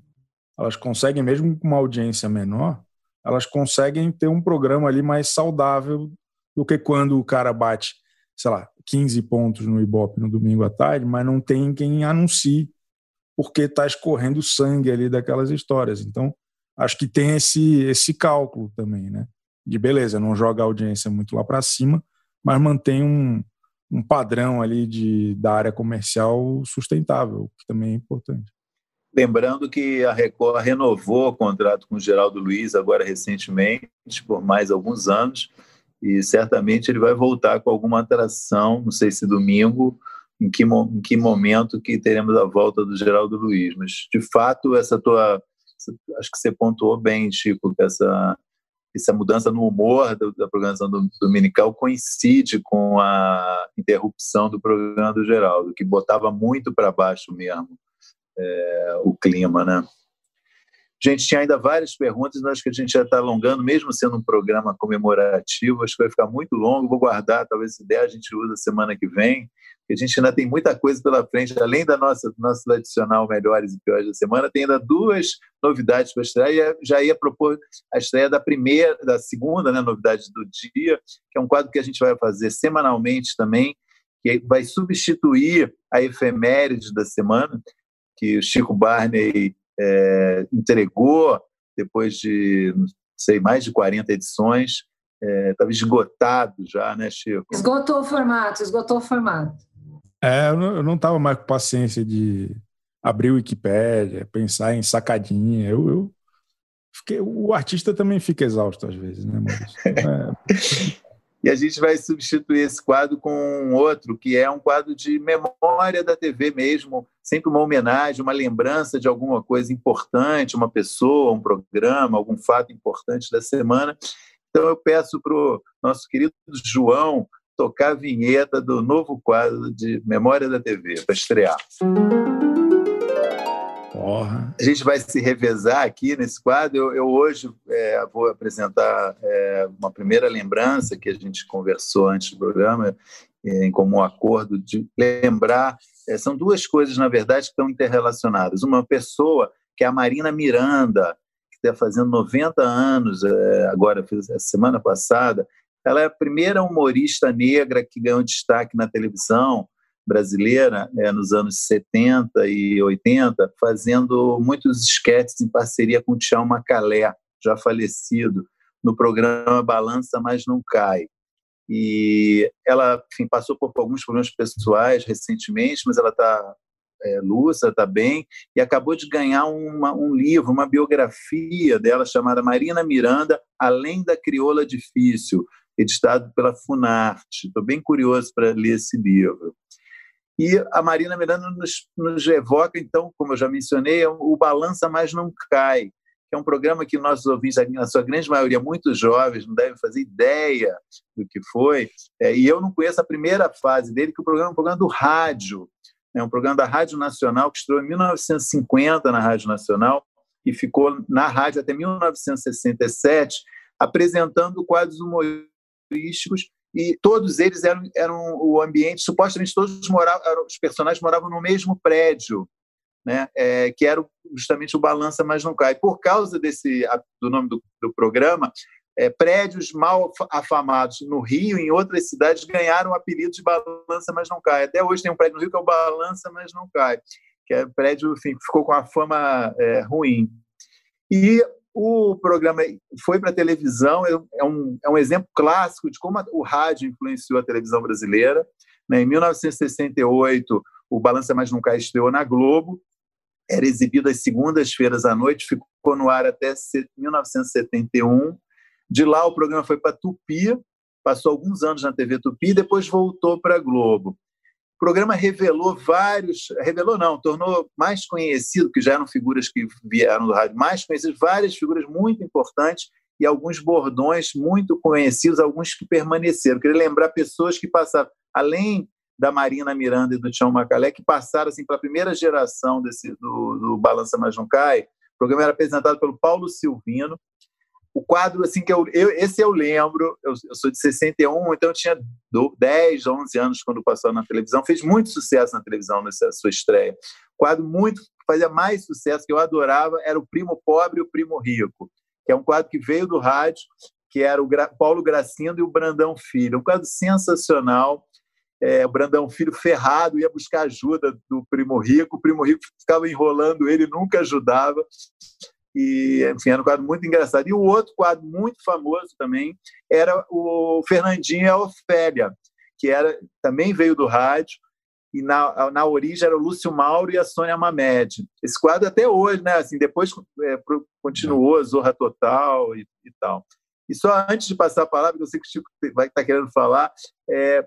Elas conseguem, mesmo com uma audiência menor, elas conseguem ter um programa ali mais saudável do que quando o cara bate, sei lá, 15 pontos no Ibope no domingo à tarde, mas não tem quem anuncie porque está escorrendo sangue ali daquelas histórias. Então, acho que tem esse, esse cálculo também, né? de beleza, não joga a audiência muito lá para cima, mas mantém um, um padrão ali de, da área comercial sustentável, que também é importante. Lembrando que a Record renovou o contrato com o Geraldo Luiz agora recentemente, por mais alguns anos, e certamente ele vai voltar com alguma atração, não sei se domingo, em que, em que momento que teremos a volta do Geraldo Luiz. Mas, de fato, essa tua. Acho que você pontuou bem, Chico, que essa, essa mudança no humor da, da programação do, dominical coincide com a interrupção do programa do Geraldo, que botava muito para baixo mesmo é, o clima, né? Gente, tinha ainda várias perguntas, mas acho que a gente já está alongando, mesmo sendo um programa comemorativo, acho que vai ficar muito longo. Vou guardar, talvez se der, a gente usa semana que vem, porque a gente ainda tem muita coisa pela frente, além da nossa nosso tradicional Melhores e Piores da Semana, tem ainda duas novidades para estreia. Já ia propor a estreia da primeira, da segunda né, novidade do dia, que é um quadro que a gente vai fazer semanalmente também, que vai substituir a efeméride da semana, que o Chico Barney é, entregou depois de, não sei, mais de 40 edições. Estava é, esgotado já, né, Chico? Esgotou o formato, esgotou o formato. É, eu não estava mais com paciência de abrir o Wikipédia, pensar em sacadinha. Eu, eu fiquei, o artista também fica exausto às vezes, né, Maurício? É. E a gente vai substituir esse quadro com outro, que é um quadro de memória da TV mesmo, sempre uma homenagem, uma lembrança de alguma coisa importante, uma pessoa, um programa, algum fato importante da semana. Então eu peço para o nosso querido João tocar a vinheta do novo quadro de Memória da TV, para estrear. Porra. A gente vai se revezar aqui nesse quadro. Eu, eu hoje é, vou apresentar é, uma primeira lembrança que a gente conversou antes do programa, é, em comum acordo, de lembrar. É, são duas coisas, na verdade, que estão interrelacionadas. Uma pessoa, que é a Marina Miranda, que está fazendo 90 anos, é, agora, a semana passada. Ela é a primeira humorista negra que ganhou destaque na televisão brasileira é, nos anos 70 e 80, fazendo muitos esquetes em parceria com o Tião Macalé, já falecido, no programa Balança Mas Não Cai. E ela enfim, passou por alguns problemas pessoais recentemente, mas ela está é, lúcida, está bem, e acabou de ganhar uma, um livro, uma biografia dela chamada Marina Miranda, Além da Crioula Difícil, editado pela Funarte. Estou bem curioso para ler esse livro. E a Marina Miranda nos, nos evoca, então, como eu já mencionei, é o Balança Mas Não Cai, que é um programa que nossos ouvintes, na sua grande maioria, muito jovens, não devem fazer ideia do que foi. É, e eu não conheço a primeira fase dele, que o programa é um programa do rádio, é um programa da Rádio Nacional, que estreou em 1950 na Rádio Nacional e ficou na rádio até 1967, apresentando quadros humorísticos e todos eles eram, eram o ambiente, supostamente todos moravam, os personagens moravam no mesmo prédio, né? É, que era justamente o Balança Mas Não Cai. Por causa desse do nome do, do programa, é, prédios mal afamados no Rio e em outras cidades ganharam o apelido de Balança Mas Não Cai. Até hoje tem um prédio no Rio que é o Balança Mas Não Cai, que é um prédio enfim, ficou com a fama é, ruim. E o programa foi para a televisão, é, é um, é um exemplo clássico de como o rádio influenciou a televisão brasileira. Né? Em 1968, o Balança Mais Nunca estreou na Globo, era exibido às segundas-feiras à noite, ficou no ar até 1971. De lá, o programa foi para Tupi, passou alguns anos na TV Tupi, e depois voltou para a Globo. O programa revelou vários, revelou não, tornou mais conhecido, que já eram figuras que vieram do rádio, mais conhecidas, várias figuras muito importantes e alguns bordões muito conhecidos, alguns que permaneceram. Queria lembrar pessoas que passaram, além da Marina Miranda e do Tião Macalé, que passaram assim, para a primeira geração desse, do, do Balança Mais Não Cai. O programa era apresentado pelo Paulo Silvino, o quadro, assim, que eu, eu esse eu lembro, eu, eu, sou de 61, então eu tinha 10, 11 anos quando passou na televisão, fez muito sucesso na televisão nessa sua estreia. O quadro muito, fazia mais sucesso, que eu adorava, era o Primo Pobre e o Primo Rico, que é um quadro que veio do rádio, que era o Gra Paulo Gracindo e o Brandão Filho. Um quadro sensacional, é, o Brandão Filho ferrado ia buscar ajuda do Primo Rico, o Primo Rico ficava enrolando ele, nunca ajudava e enfim, era um quadro muito engraçado. E o outro quadro muito famoso também era o Fernandinho e a Ofélia, que era também veio do rádio e na, na origem era o Lúcio Mauro e a Sônia Mamed. Esse quadro até hoje, né? Assim, depois é, continuou Zorra Total e, e, tal. E só antes de passar a palavra, eu sei que o Chico vai estar querendo falar, é,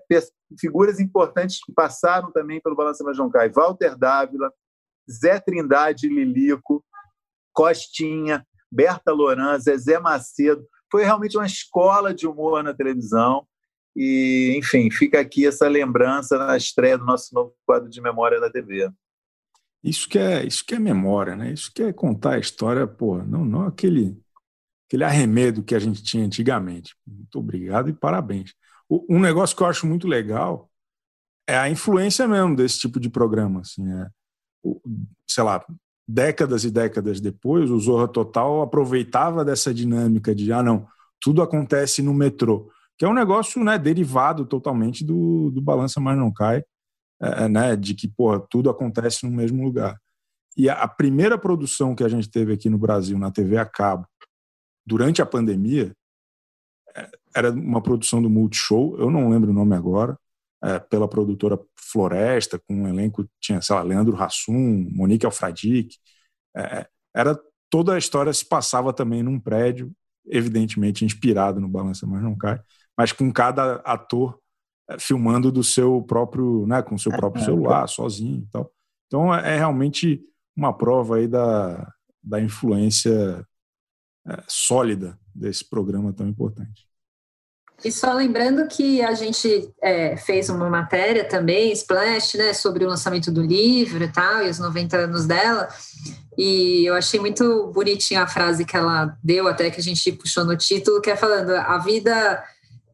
figuras importantes que passaram também pelo Balança Majoncai. Walter Dávila, Zé Trindade e Lilico, Costinha, Berta Loran, Zezé Macedo. Foi realmente uma escola de humor na televisão. E, enfim, fica aqui essa lembrança na estreia do nosso novo quadro de memória da TV. Isso que é, isso que é memória, né? Isso que é contar a história, pô, não, não aquele, aquele arremedo que a gente tinha antigamente. Muito obrigado e parabéns. O, um negócio que eu acho muito legal é a influência mesmo desse tipo de programa. Assim, é, o, sei lá, décadas e décadas depois, o Zorra Total aproveitava dessa dinâmica de, ah, não, tudo acontece no metrô, que é um negócio né, derivado totalmente do, do Balança Mas Não Cai, é, né, de que porra, tudo acontece no mesmo lugar. E a, a, primeira produção que a gente teve aqui no Brasil, na TV a cabo, durante a pandemia, é, era uma produção do Multishow, eu não lembro o nome agora, é, pela produtora Floresta, com um elenco, tinha, sei lá, Leandro Hassum, Monique Alfradique. É, era toda a história se passava também num prédio, evidentemente inspirado no Balança Mas Não Cai, mas com cada ator é, filmando do seu próprio, né, com seu próprio celular, sozinho e tal. Então é, é realmente uma prova aí da, da influência é, sólida desse programa tão importante. E só lembrando que a gente é, fez uma matéria também, Splash, né, sobre o lançamento do livro e tal, e os 90 anos dela. E eu achei muito bonitinha a frase que ela deu, até que a gente puxou no título, que é falando: a vida.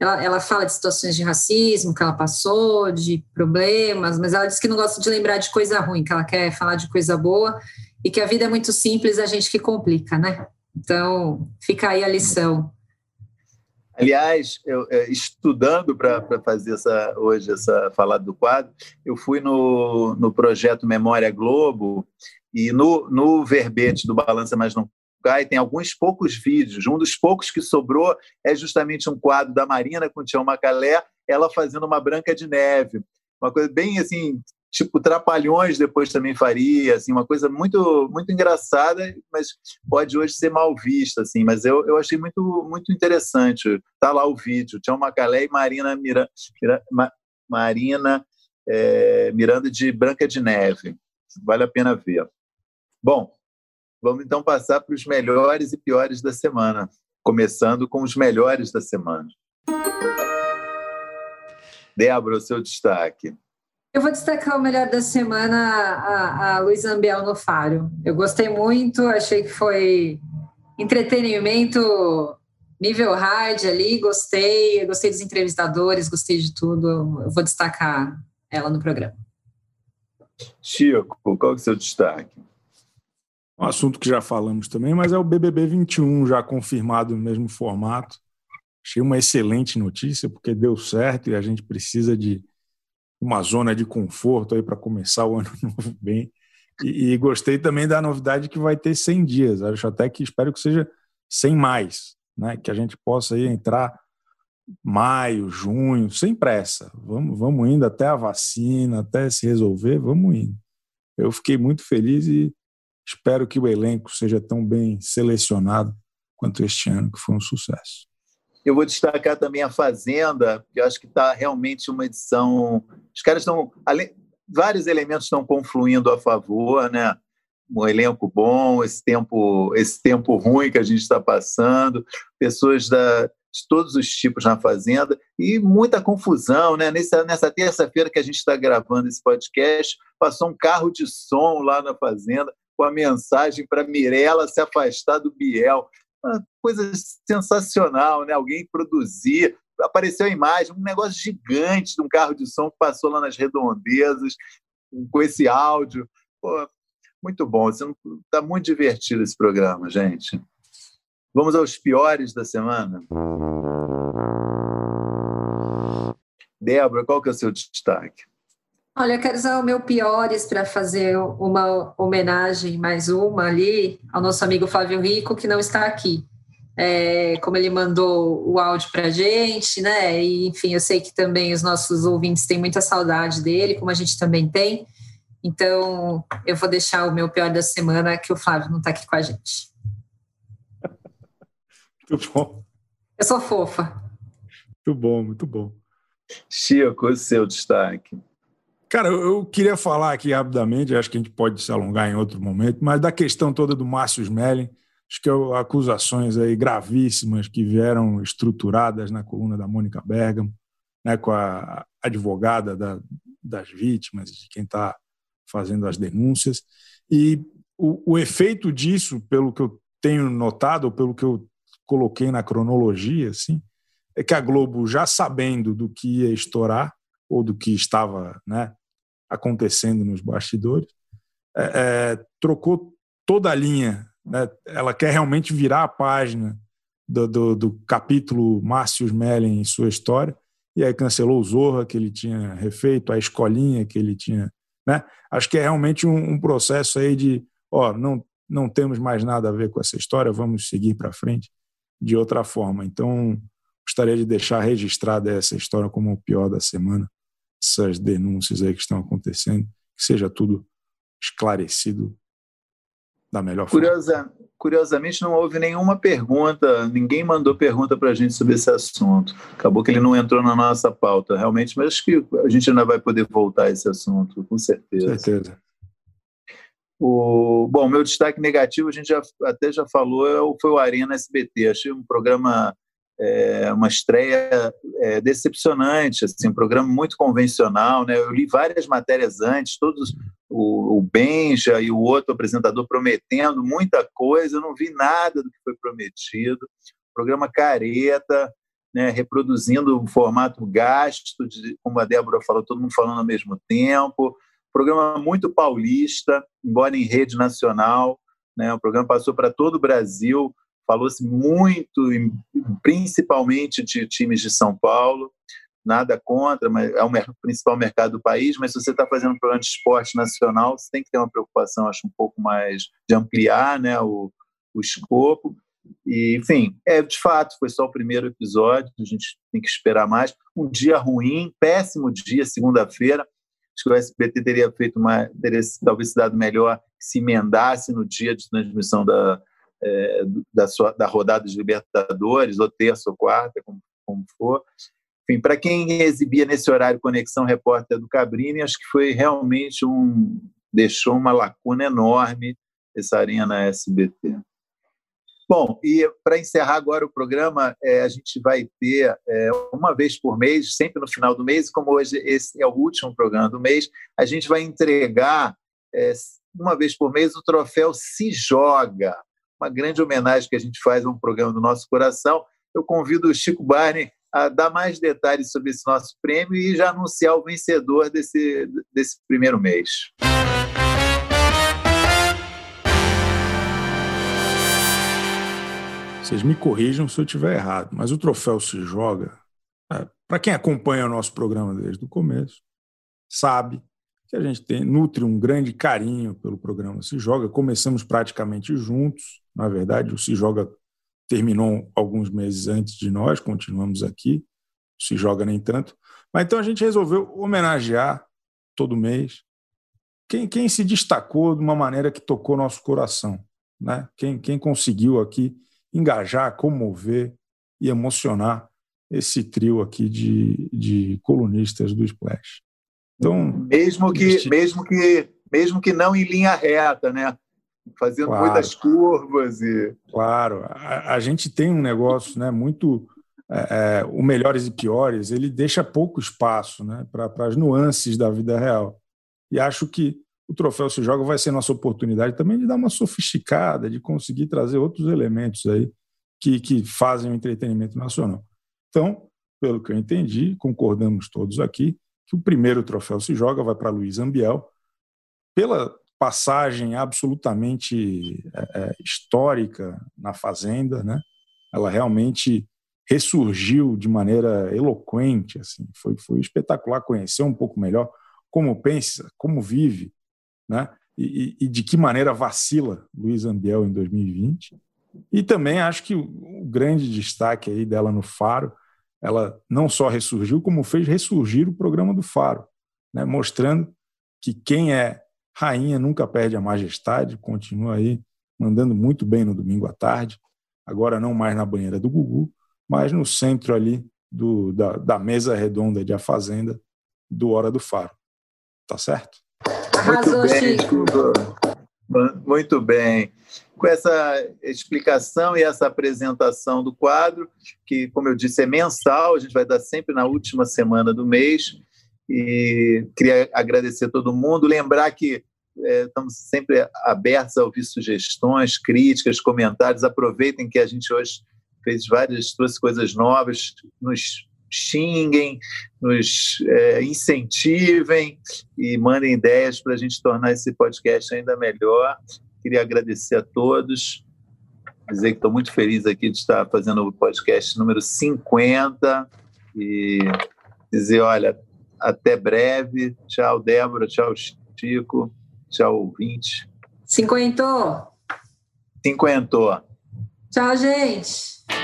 Ela, ela fala de situações de racismo que ela passou, de problemas, mas ela diz que não gosta de lembrar de coisa ruim, que ela quer falar de coisa boa e que a vida é muito simples, a gente que complica, né? Então, fica aí a lição. Aliás, eu, é, estudando para fazer essa, hoje essa falada do quadro, eu fui no, no projeto Memória Globo e no, no verbete do Balança Mas Não Cai tem alguns poucos vídeos. Um dos poucos que sobrou é justamente um quadro da Marina com o Tião Macalé, ela fazendo uma Branca de Neve. Uma coisa bem assim, tipo Trapalhões depois também faria, assim, uma coisa muito muito engraçada, mas pode hoje ser mal vista, assim, mas eu, eu achei muito muito interessante. Tá lá o vídeo, Tião Macalé e Marina Mira, Mira, Marina é, Miranda de Branca de Neve. Vale a pena ver. Bom, vamos então passar para os melhores e piores da semana, começando com os melhores da semana. Débora, o seu destaque. Eu vou destacar o melhor da semana, a, a Luísa Ambiel no Faro. Eu gostei muito, achei que foi entretenimento nível hard ali, gostei, gostei dos entrevistadores, gostei de tudo. Eu vou destacar ela no programa. Chico, qual é o seu destaque? Um assunto que já falamos também, mas é o BBB 21, já confirmado no mesmo formato. Achei uma excelente notícia, porque deu certo e a gente precisa de uma zona de conforto aí para começar o ano novo bem. E, e, gostei também da novidade que vai ter 100 dias. Acho até que espero que seja 100 mais, né? Que a gente possa aí entrar maio, junho, sem pressa. Vamos, vamos indo até a vacina, até se resolver, vamos indo. Eu fiquei muito feliz e espero que o elenco seja tão bem selecionado quanto este ano, que foi um sucesso. Eu vou destacar também a Fazenda, que eu acho que está realmente uma edição. Os caras estão. Vários elementos estão confluindo a favor, né? Um elenco bom, esse tempo, esse tempo ruim que a gente está passando, pessoas da, de todos os tipos na Fazenda e muita confusão, né? Nessa, nessa terça-feira que a gente está gravando esse podcast, passou um carro de som lá na Fazenda com a mensagem para Mirella se afastar do Biel uma coisa sensacional, né? Alguém produzir, apareceu a imagem, um negócio gigante de um carro de som que passou lá nas redondezas com esse áudio. Pô, muito bom, está muito divertido esse programa, gente. Vamos aos piores da semana. Débora, qual que é o seu destaque? Olha, eu quero usar o meu Piores para fazer uma homenagem, mais uma ali, ao nosso amigo Flávio Rico, que não está aqui. É, como ele mandou o áudio para a gente, né? E, enfim, eu sei que também os nossos ouvintes têm muita saudade dele, como a gente também tem. Então, eu vou deixar o meu pior da semana, que o Flávio não está aqui com a gente. Muito bom. Eu sou fofa. Muito bom, muito bom. Chico, o seu destaque. Cara, eu queria falar aqui rapidamente, acho que a gente pode se alongar em outro momento, mas da questão toda do Márcio Smelling, acho que acusações aí gravíssimas que vieram estruturadas na coluna da Mônica Bergamo, né, com a advogada da, das vítimas, de quem está fazendo as denúncias. E o, o efeito disso, pelo que eu tenho notado, pelo que eu coloquei na cronologia, assim, é que a Globo, já sabendo do que ia estourar, ou do que estava né, acontecendo nos bastidores, é, é, trocou toda a linha. Né? Ela quer realmente virar a página do, do, do capítulo Márcio Smelling em sua história, e aí cancelou o Zorra, que ele tinha refeito, a escolinha que ele tinha. Né? Acho que é realmente um, um processo aí de, ó, não, não temos mais nada a ver com essa história, vamos seguir para frente de outra forma. Então, gostaria de deixar registrada essa história como o pior da semana, essas denúncias aí que estão acontecendo, que seja tudo esclarecido da melhor Curiosa, forma. Curiosamente, não houve nenhuma pergunta, ninguém mandou pergunta para a gente sobre esse assunto. Acabou que ele não entrou na nossa pauta, realmente, mas acho que a gente ainda vai poder voltar a esse assunto, com certeza. certeza. O, bom, meu destaque negativo, a gente já, até já falou, é foi o Arena SBT. Achei um programa é, uma estreia é, decepcionante, assim, um programa muito convencional. Né? Eu li várias matérias antes, todos o, o Benja e o outro apresentador prometendo muita coisa, eu não vi nada do que foi prometido. Programa careta, né, reproduzindo um formato gasto, de, como a Débora falou, todo mundo falando ao mesmo tempo. Programa muito paulista, embora em rede nacional. Né, o programa passou para todo o Brasil, Falou-se muito, principalmente de times de São Paulo, nada contra, mas é o principal mercado do país. Mas se você está fazendo um programa de esporte nacional, você tem que ter uma preocupação, acho, um pouco mais de ampliar né, o, o escopo. E, enfim, é, de fato, foi só o primeiro episódio, a gente tem que esperar mais. Um dia ruim, péssimo dia, segunda-feira. Acho que o SBT teria feito uma, teria talvez se dado melhor se emendasse no dia de transmissão da, é, da, sua, da rodada de Libertadores, ou terça ou quarta, como, como for. Enfim, para quem exibia nesse horário Conexão Repórter do Cabrini, acho que foi realmente um. deixou uma lacuna enorme essa arena SBT. Bom, e para encerrar agora o programa, é, a gente vai ter é, uma vez por mês, sempre no final do mês, como hoje esse é o último programa do mês, a gente vai entregar é, uma vez por mês o troféu Se Joga uma grande homenagem que a gente faz a um programa do nosso coração. Eu convido o Chico Barney a dar mais detalhes sobre esse nosso prêmio e já anunciar o vencedor desse, desse primeiro mês. Vocês me corrijam se eu estiver errado, mas o troféu se joga. É, Para quem acompanha o nosso programa desde o começo, sabe que a gente tem, nutre um grande carinho pelo programa Se Joga. Começamos praticamente juntos, na verdade, o Se Joga terminou alguns meses antes de nós, continuamos aqui, Se Joga nem tanto. Mas então a gente resolveu homenagear todo mês quem, quem se destacou de uma maneira que tocou nosso coração, né? quem, quem conseguiu aqui engajar, comover e emocionar esse trio aqui de, de colunistas do Splash. Então, mesmo que, mesmo que, mesmo que não em linha reta, né? Fazendo claro, muitas curvas e. Claro, a, a, gente tem um negócio, né? Muito é, é, o melhores e piores. Ele deixa pouco espaço, né? Para as nuances da vida real. E acho que o troféu se joga vai ser nossa oportunidade também de dar uma sofisticada, de conseguir trazer outros elementos aí que, que fazem o entretenimento nacional. Então, pelo que eu entendi, concordamos todos aqui, que o primeiro troféu se joga vai para Luiz Ambiel, pela passagem absolutamente é, é, histórica na Fazenda, né? Ela realmente ressurgiu de maneira eloquente, assim, foi, foi espetacular conhecer um pouco melhor como pensa, como vive, né? E, e, e de que maneira vacila Luiz Ambiel em 2020. E também acho que o, o grande destaque aí dela no Faro ela não só ressurgiu, como fez ressurgir o programa do Faro, né? mostrando que quem é rainha nunca perde a majestade, continua aí mandando muito bem no domingo à tarde, agora não mais na banheira do Gugu, mas no centro ali do, da, da mesa redonda de A Fazenda do Hora do Faro. Tá certo? Arrasou, muito bem, Chico. Muito bem com essa explicação e essa apresentação do quadro, que, como eu disse, é mensal, a gente vai dar sempre na última semana do mês. E queria agradecer a todo mundo, lembrar que é, estamos sempre abertos a ouvir sugestões, críticas, comentários. Aproveitem que a gente hoje fez várias trouxe coisas novas, nos xinguem, nos é, incentivem e mandem ideias para a gente tornar esse podcast ainda melhor. Queria agradecer a todos, dizer que estou muito feliz aqui de estar fazendo o podcast número 50 e dizer, olha, até breve. Tchau, Débora. Tchau, Chico. Tchau, ouvinte. Cinquentou. Cinquentou. Tchau, gente.